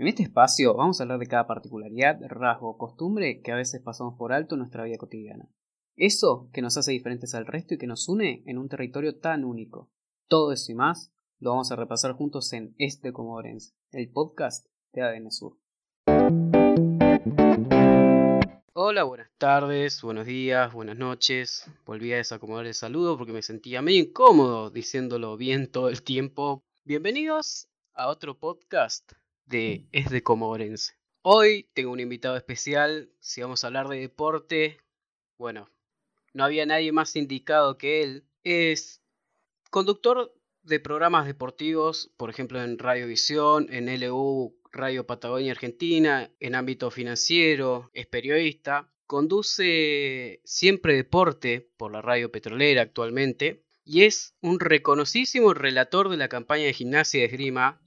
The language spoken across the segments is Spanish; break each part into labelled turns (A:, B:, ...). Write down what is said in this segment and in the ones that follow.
A: En este espacio vamos a hablar de cada particularidad, rasgo o costumbre que a veces pasamos por alto en nuestra vida cotidiana. Eso que nos hace diferentes al resto y que nos une en un territorio tan único. Todo eso y más lo vamos a repasar juntos en Este Comodorense, el podcast de ADN Sur. Hola, buenas tardes, buenos días, buenas noches. Volví a desacomodar el saludo porque me sentía medio incómodo diciéndolo bien todo el tiempo. Bienvenidos a otro podcast de Es de Comodorense. Hoy tengo un invitado especial. Si vamos a hablar de deporte, bueno, no había nadie más indicado que él. Es conductor de programas deportivos, por ejemplo en Radiovisión, en LU Radio Patagonia Argentina, en ámbito financiero, es periodista, conduce siempre deporte por la radio petrolera actualmente y es un reconocidísimo relator de la campaña de gimnasia de esgrima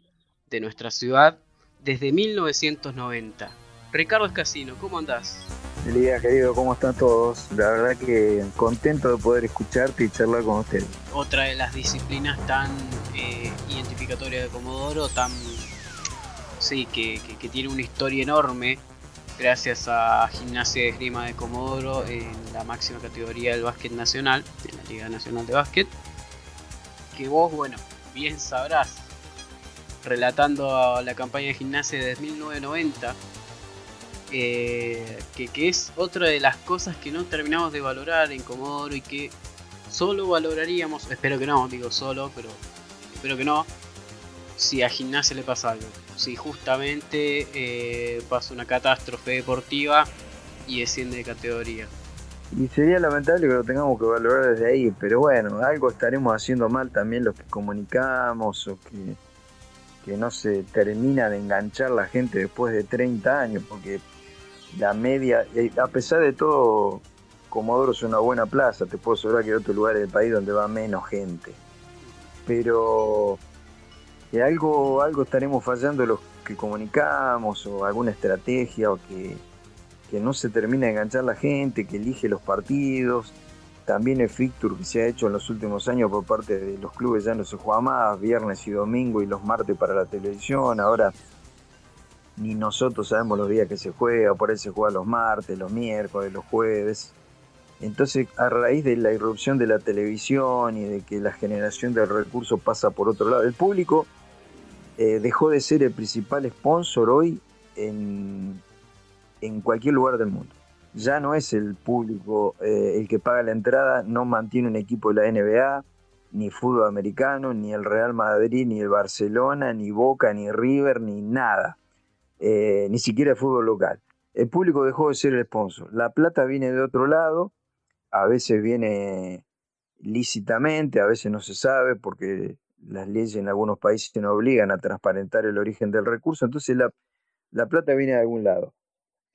A: de nuestra ciudad desde 1990. Ricardo Escasino, ¿cómo andás?
B: Elías, querido, ¿cómo están todos? La verdad que contento de poder escucharte y charlar con ustedes.
A: Otra de las disciplinas tan eh, identificatorias de Comodoro, tan sí, que, tiene una historia enorme gracias a Gimnasia de Esgrima de Comodoro en la máxima categoría del básquet nacional, en la Liga Nacional de Básquet, que vos, bueno, bien sabrás, relatando la campaña de gimnasia desde 1990, eh, que, que, es otra de las cosas que no terminamos de valorar en Comodoro y que solo valoraríamos, espero que no, digo solo, pero espero que no, si a gimnasia le pasa algo. Si justamente eh, pasa una catástrofe deportiva y desciende de categoría.
B: Y sería lamentable que lo tengamos que valorar desde ahí, pero bueno, algo estaremos haciendo mal también los que comunicamos o que, que no se termina de enganchar la gente después de 30 años, porque la media, eh, a pesar de todo, Comodoro es una buena plaza, te puedo asegurar que hay otros lugares del país donde va menos gente. Pero algo, algo estaremos fallando los que comunicamos o alguna estrategia o que, no se termina de enganchar la gente, que elige los partidos. También el fixture que se ha hecho en los últimos años por parte de los clubes ya no se juega más, viernes y domingo y los martes para la televisión. Ahora ni nosotros sabemos los días que se juega, por ahí se juega los martes, los miércoles, los jueves. Entonces, a raíz de la irrupción de la televisión y de que la generación del recurso pasa por otro lado, el público eh, dejó de ser el principal sponsor hoy en, en, cualquier lugar del mundo. Ya no es el público eh, el que paga la entrada, no mantiene un equipo de la NBA, ni fútbol americano, ni el Real Madrid, ni el Barcelona, ni Boca, ni River, ni nada. Eh, ni siquiera el fútbol local. El público dejó de ser el sponsor. La plata viene de otro lado, a veces viene lícitamente, a veces no se sabe porque las leyes en algunos países no obligan a transparentar el origen del recurso, entonces la, la plata viene de algún lado.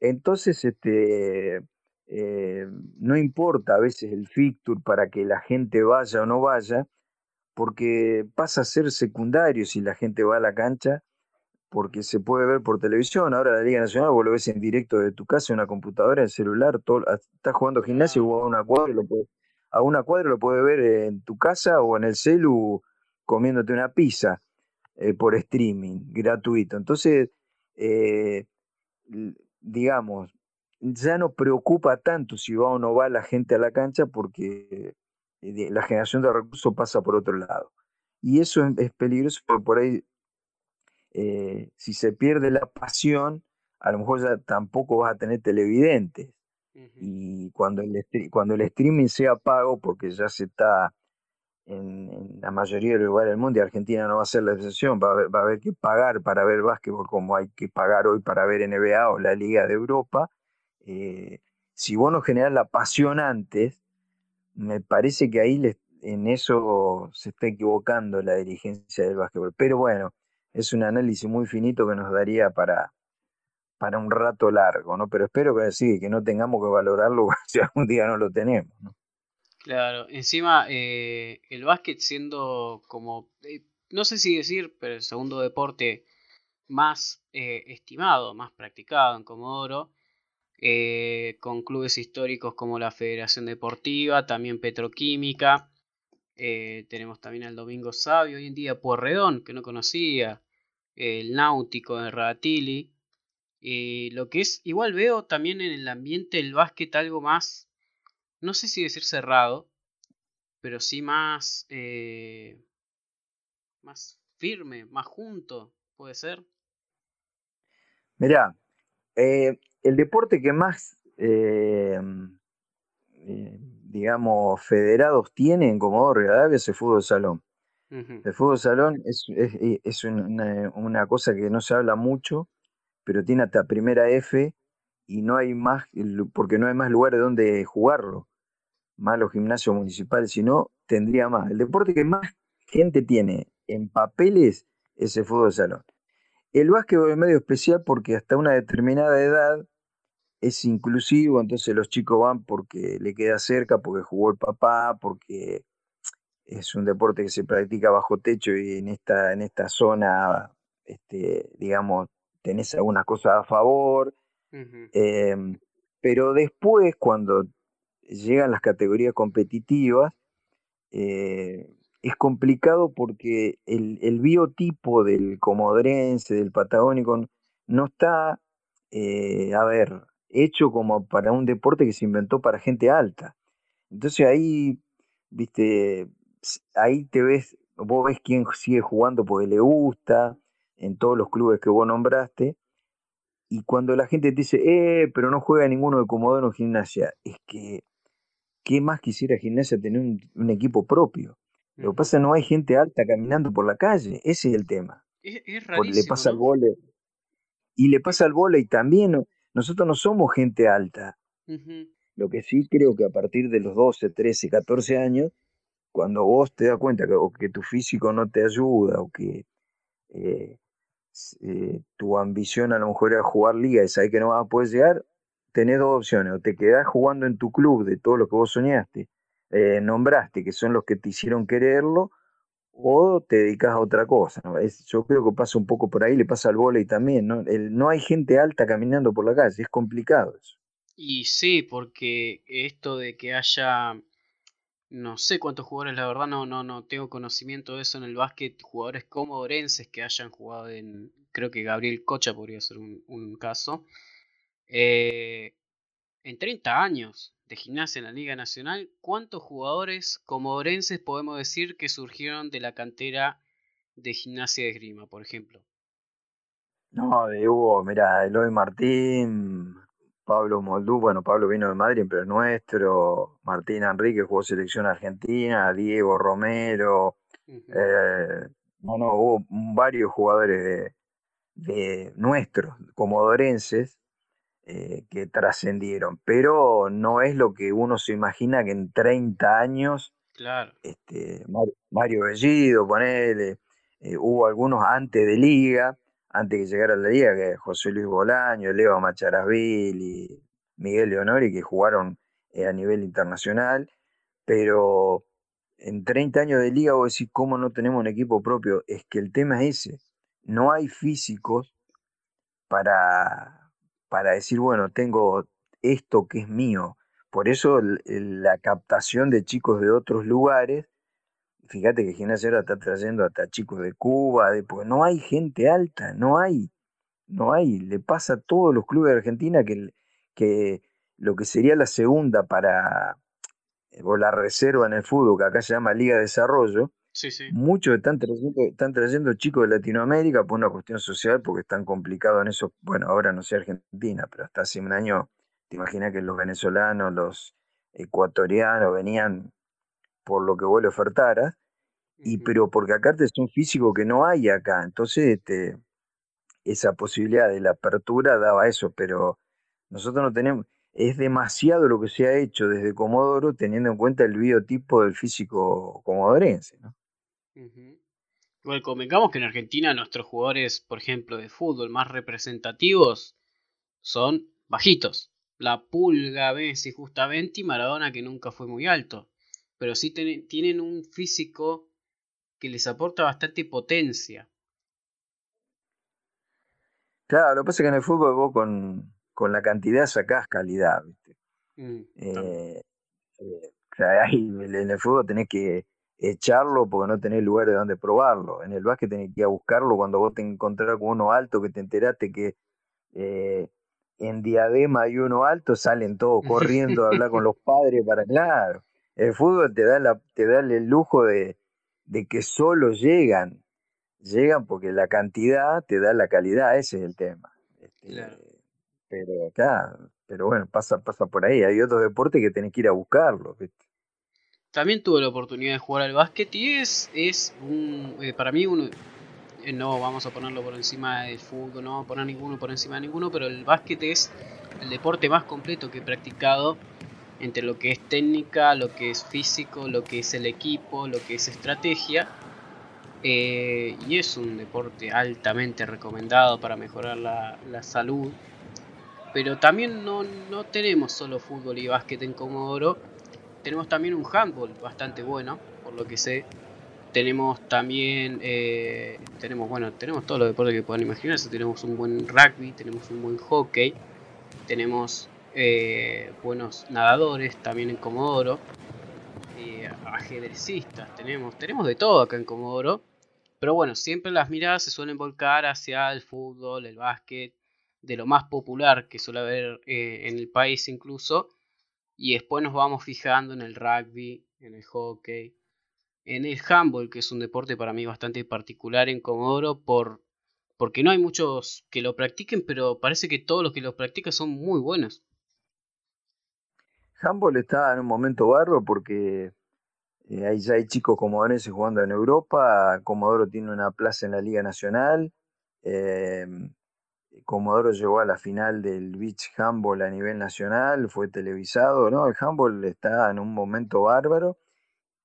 B: Entonces, este, eh, no importa a veces el fixture para que la gente vaya o no vaya, porque pasa a ser secundario si la gente va a la cancha, porque se puede ver por televisión. Ahora la Liga Nacional vos lo ves en directo de tu casa, en una computadora, en el celular, todo, estás jugando gimnasio o a una cuadra, lo a una cuadra lo puedes ver en tu casa o en el celu comiéndote una pizza eh, por streaming gratuito. Entonces, eh, digamos, ya no preocupa tanto si va o no va la gente a la cancha porque eh, la generación de recursos pasa por otro lado. Y eso es peligroso porque por ahí, si se pierde la pasión, a lo mejor ya tampoco vas a tener televidentes. Y cuando el, cuando el streaming sea pago, porque ya se está en, la mayoría de los lugares del mundo y Argentina no va a ser la excepción, va a, haber, que pagar para ver básquetbol como hay que pagar hoy para ver NBA o la Liga de Europa. Eh, si vos no generás la pasión antes, me parece que ahí en eso se está equivocando la dirigencia del básquetbol. Pero bueno, es un análisis muy finito que nos daría para, para un rato largo, ¿no? Pero espero que sí, que no tengamos que valorarlo si algún día no lo tenemos, ¿no?
A: Claro, encima eh, el básquet siendo como, eh, no sé si decir, pero el segundo deporte más eh, estimado, más practicado en Comodoro, con clubes históricos como la Federación Deportiva, también Petroquímica, tenemos también al Domingo Sabio, hoy en día Puerredón, que no conocía, el náutico de Radatili. Eh, lo que es, igual veo también en el ambiente del básquet algo más, no sé si decir cerrado, pero sí más, eh, más firme, más junto, puede ser.
B: Mirá, eh, el deporte que más, digamos, federados tiene en Comodoro Rivadavia es el fútbol salón. El fútbol salón es, es, una, una, cosa que no se habla mucho, pero tiene hasta primera F y no hay más, porque no hay más lugares donde jugarlo, más los gimnasios municipales, sino tendría más. El deporte que más gente tiene en papeles es el fútbol salón. El básquetbol es medio especial porque hasta una determinada edad es inclusivo, entonces los chicos van porque le queda cerca, porque jugó el papá, porque es un deporte que se practica bajo techo y en esta, en esta zona, este, digamos, tenés algunas cosas a favor, em, pero después cuando llegan las categorías competitivas, eh, es complicado porque el, biotipo del comodrense, del patagónico, no está, eh, a ver, hecho como para un deporte que se inventó para gente alta. Entonces ahí, viste, ahí te ves, vos ves quién sigue jugando porque le gusta, en todos los clubes que vos nombraste, y cuando la gente te dice, eh, pero no juega ninguno de Comodoro en gimnasia, es que, ¿qué más quisiera gimnasia tener un, equipo propio? Lo que pasa es que no hay gente alta caminando por la calle, ese es el tema.
A: Es,
B: le pasa al vole. Y le pasa al vole y también nosotros no somos gente alta. Lo que sí creo que a partir de los 12, 13, 14 años, cuando vos te das cuenta que, que tu físico no te ayuda o que eh, eh, tu ambición a lo mejor era jugar liga y sabes que no vas a poder llegar, tenés dos opciones, o te quedás jugando en tu club de todo lo que vos soñaste, eh, nombraste, que son los que te hicieron quererlo, o te dedicas a otra cosa. yo creo que pasa un poco por ahí, le pasa al volei también, ¿no? no hay gente alta caminando por la calle, es complicado eso.
A: Y sí, porque esto de que haya no sé cuántos jugadores, la verdad no, no, no tengo conocimiento de eso en el básquet, jugadores comodorenses que hayan jugado en, creo que Gabriel Cocha podría ser un, caso. Eh, en 30 años de gimnasia en la Liga Nacional, ¿cuántos jugadores comodorenses podemos decir que surgieron de la cantera de gimnasia de esgrima, por ejemplo?
B: No, de Hugo, mira, Eloy Martín, Pablo Moldú, bueno, Pablo vino de Madrid, pero es nuestro, Martín Enrique jugó selección argentina, Diego Romero, eh, bueno, hubo varios jugadores de, nuestros, comodorenses, eh, que trascendieron, pero no es lo que uno se imagina que en 30 años,
A: claro.
B: este, Mario Bellido, ponele, eh, hubo algunos antes de liga, antes que llegara la liga, que José Luis Bolaño, Leo y Miguel Leonori, que jugaron eh, a nivel internacional, pero en 30 años de liga vos decís, ¿cómo no tenemos un equipo propio? Es que el tema es ese, no hay físicos para, para decir, bueno, tengo esto que es mío. Por eso la captación de chicos de otros lugares fíjate que Gimnasia está trayendo hasta chicos de Cuba, de, porque no hay gente alta, no hay, no hay. Le pasa a todos los clubes de Argentina que, que lo que sería la segunda para, eh, o la reserva en el fútbol, que acá se llama Liga de Desarrollo, muchos están trayendo, están trayendo chicos de Latinoamérica por una cuestión social, porque están complicados en eso. Bueno, ahora no sé Argentina, pero hasta hace un año, te imaginas que los venezolanos, los ecuatorianos venían por lo que vos le ofertaras, y, pero porque acá es un físico que no hay acá, entonces este, esa posibilidad de la apertura daba eso, pero nosotros no tenemos, es demasiado lo que se ha hecho desde Comodoro teniendo en cuenta el biotipo del físico comodorense. ¿no?
A: Igual convengamos que en Argentina nuestros jugadores, por ejemplo, de fútbol más representativos son bajitos. La Pulga, Messi justamente y Maradona que nunca fue muy alto pero sí tienen un físico que les aporta bastante potencia.
B: Claro, lo que pasa es que en el fútbol vos con, con la cantidad sacás calidad, ¿viste? Mm, eh, eh, ahí en el fútbol tenés que echarlo porque no tenés lugar de donde probarlo. En el básquet tenés que ir a buscarlo cuando vos te encontrás con uno alto que te enteraste que eh, en Diadema hay uno alto, salen todos corriendo a hablar con los padres para, claro, el fútbol te da, la, te da el lujo de, de que solo llegan, llegan porque la cantidad te da la calidad, ese es el tema. Este, pero acá, pero bueno, pasa, pasa por ahí, hay otros deportes que tenés que ir a buscarlos.
A: También tuve la oportunidad de jugar al básquet y es, es un, eh, para mí uno, eh, no vamos a ponerlo por encima del fútbol, no vamos a poner ninguno por encima de ninguno, pero el básquet es el deporte más completo que he practicado entre lo que es técnica, lo que es físico, lo que es el equipo, lo que es estrategia. Eh, y es un deporte altamente recomendado para mejorar la, salud. Pero también no, no, tenemos solo fútbol y básquet en Comodoro. Tenemos también un handball bastante bueno, por lo que sé tenemos también eh, tenemos bueno tenemos todos los deportes que puedan imaginarse tenemos un buen rugby tenemos un buen hockey tenemos eh, buenos nadadores también en Comodoro. Eh, ajedrecistas tenemos tenemos de todo acá en Comodoro. Pero bueno siempre las miradas se suelen volcar hacia el fútbol el básquet de lo más popular que suele haber en el país incluso. Y después nos vamos fijando en el rugby en el hockey en el handball, que es un deporte para mí bastante particular en Comodoro, por, porque no hay muchos que lo practiquen, pero parece que todos los que lo practican son muy buenos.
B: Handball está en un momento barro porque eh, ahí ya hay chicos comodorenses jugando en Europa, Comodoro tiene una plaza en la Liga Nacional, eh, Comodoro llegó a la final del beach handball a nivel nacional, fue televisado, ¿no? El handball está en un momento bárbaro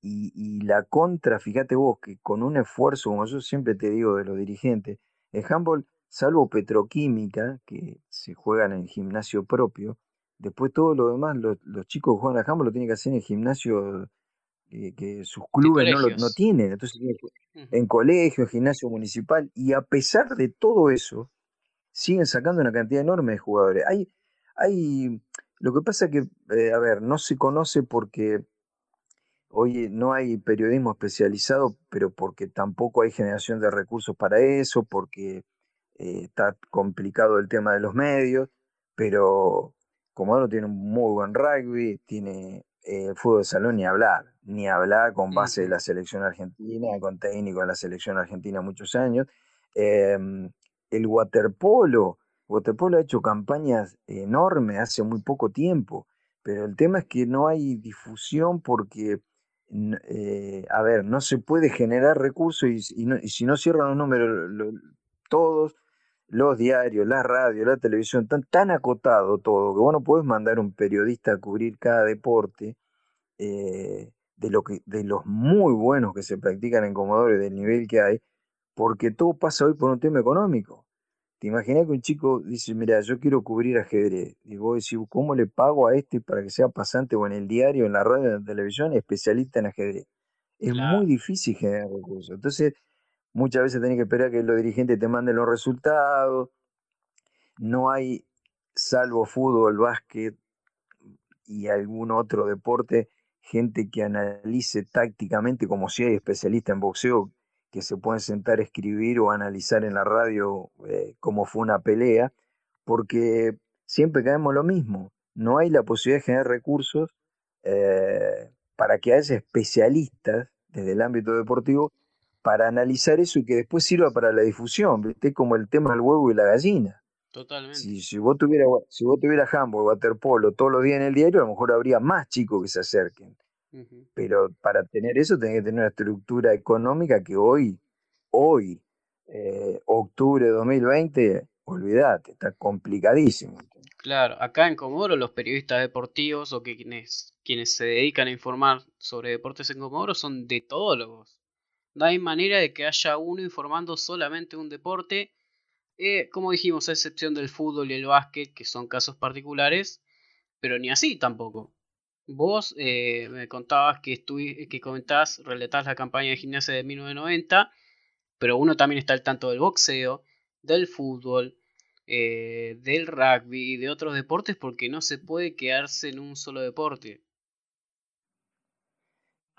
B: y, la contra, fíjate vos, que con un esfuerzo, como yo siempre te digo de los dirigentes, el handball, salvo petroquímica, que se juegan en el gimnasio propio, después todo lo demás, los, chicos que juegan al handball lo tienen que hacer en el gimnasio eh, que sus clubes no, lo, no tienen. Entonces, en colegio, gimnasio municipal, y a pesar de todo eso, siguen sacando una cantidad enorme de jugadores. Hay, hay, lo que pasa es que, eh, a ver, no se conoce porque Hoy no hay periodismo especializado, pero porque tampoco hay generación de recursos para eso, porque eh, está complicado el tema de los medios, pero Comodoro tiene un muy buen rugby, tiene el eh, fútbol de salón ni hablar, ni hablar con base de la selección argentina, con técnico de la selección argentina muchos años. Em, el waterpolo, waterpolo ha hecho campañas enormes hace muy poco tiempo, pero el tema es que no hay difusión porque eh, a ver, no se puede generar recursos y, si no cierran los números, todos los diarios, la radio, la televisión, están tan acotado todo que vos no podés mandar un periodista a cubrir cada deporte eh, de, lo que, de los muy buenos que se practican en Comodoro y del nivel que hay, porque todo pasa hoy por un tema económico. ¿Te imaginas que un chico dice, mira, yo quiero cubrir ajedrez? Y vos decís, ¿cómo le pago a este para que sea pasante o en el diario, en la radio, en la televisión, especialista en ajedrez? Es muy difícil generar recursos. Entonces, muchas veces tenés que esperar que los dirigentes te manden los resultados. No hay, salvo fútbol, básquet y algún otro deporte, gente que analice tácticamente, como si hay especialistas en boxeo que se pueden sentar a escribir o analizar en la radio eh, cómo fue una pelea, porque siempre caemos lo mismo. No hay la posibilidad de generar recursos eh, para que haya especialistas desde el ámbito deportivo para analizar eso y que después sirva para la difusión, ¿viste? Como el tema del huevo y la gallina.
A: Totalmente.
B: Si, vos tuvieras si vos tuvieras handball, waterpolo todos los días en el diario, a lo mejor habría más chicos que se acerquen. Pero para tener eso tenés que tener una estructura económica que hoy, hoy, eh, octubre de 2020, olvídate, está complicadísimo.
A: Claro, acá en Comodoro los periodistas deportivos o que quienes, quienes se dedican a informar sobre deportes en Comodoro son de todólogos. No hay manera de que haya uno informando solamente un deporte. Eh, como dijimos, a excepción del fútbol y el básquet, que son casos particulares, pero ni así tampoco. Vos eh, me contabas que, que comentás, relatás la campaña de gimnasia de 1990, pero uno también está al tanto del boxeo, del fútbol, eh, del rugby y de otros deportes porque no se puede quedarse en un solo deporte.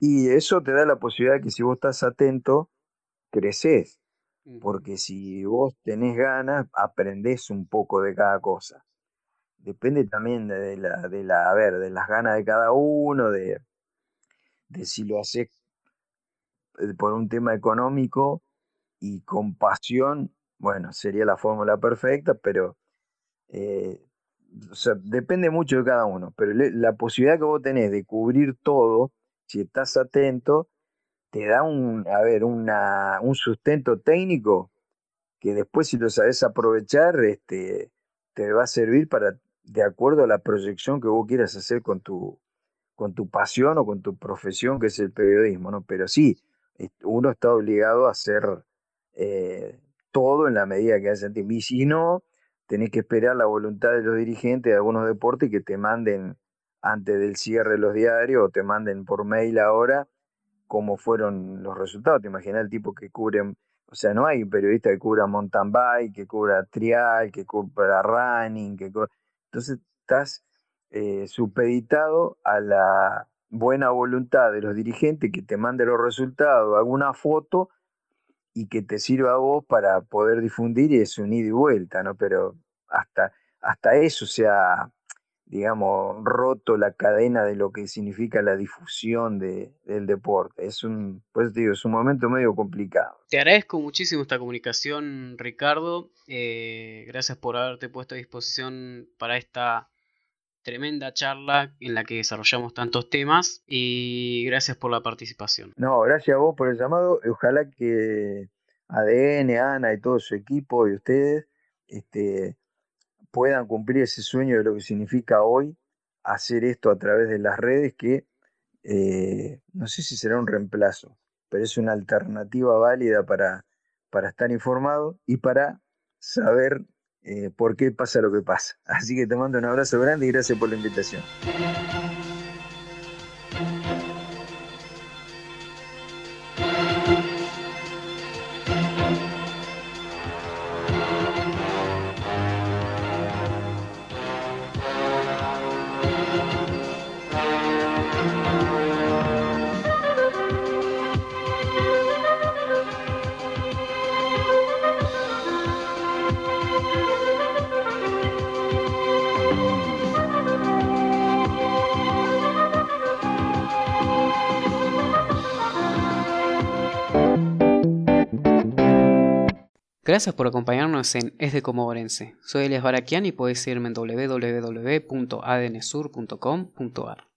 B: Y eso te da la posibilidad que si vos estás atento, creces. Porque si vos tenés ganas, aprendés un poco de cada cosa. Depende también de la, de la, a ver, de las ganas de cada uno, de, de si lo haces eh, por un tema económico y con pasión, bueno, sería la fórmula perfecta, pero eh, depende mucho de cada uno. Pero la posibilidad que vos tenés de cubrir todo, si estás atento, te da un, a ver, una, un sustento técnico que después si lo sabes aprovechar, este, te va a servir para, de acuerdo a la proyección que vos quieras hacer con tu, con tu pasión o con tu profesión, que es el periodismo, ¿no? Pero sí, uno está obligado a hacer eh, todo en la medida que haya tiempo. Y si no, tenés que esperar la voluntad de los dirigentes de algunos deportes que te manden antes del cierre de los diarios o te manden por mail ahora cómo fueron los resultados. Te imaginas el tipo que cubre, o sea, no hay periodista que cubra mountain bike, que cubra trial, que cubra running, que Entonces estás eh, supeditado a la buena voluntad de los dirigentes que te mande los resultados, alguna foto y que te sirva a vos para poder difundir y es un ida y vuelta, ¿no? Pero hasta, hasta eso se ha digamos, roto la cadena de lo que significa la difusión de, del deporte. Es un, pues digo, es un momento medio complicado.
A: Te agradezco muchísimo esta comunicación, Ricardo. Eh, gracias por haberte puesto a disposición para esta tremenda charla en la que desarrollamos tantos temas y gracias por la participación.
B: No, gracias a vos por el llamado. Ojalá que ADN, Ana y todo su equipo y ustedes este, puedan cumplir ese sueño de lo que significa hoy hacer esto a través de las redes que eh, no sé si será un reemplazo, pero es una alternativa válida para, para estar informado y para saber eh, por qué pasa lo que pasa. Así que te mando un abrazo grande y gracias por la invitación.
A: Gracias por acompañarnos en Es de Comodorense. Soy Elias Barakian y podéis seguirme en www.adnsur.com.ar.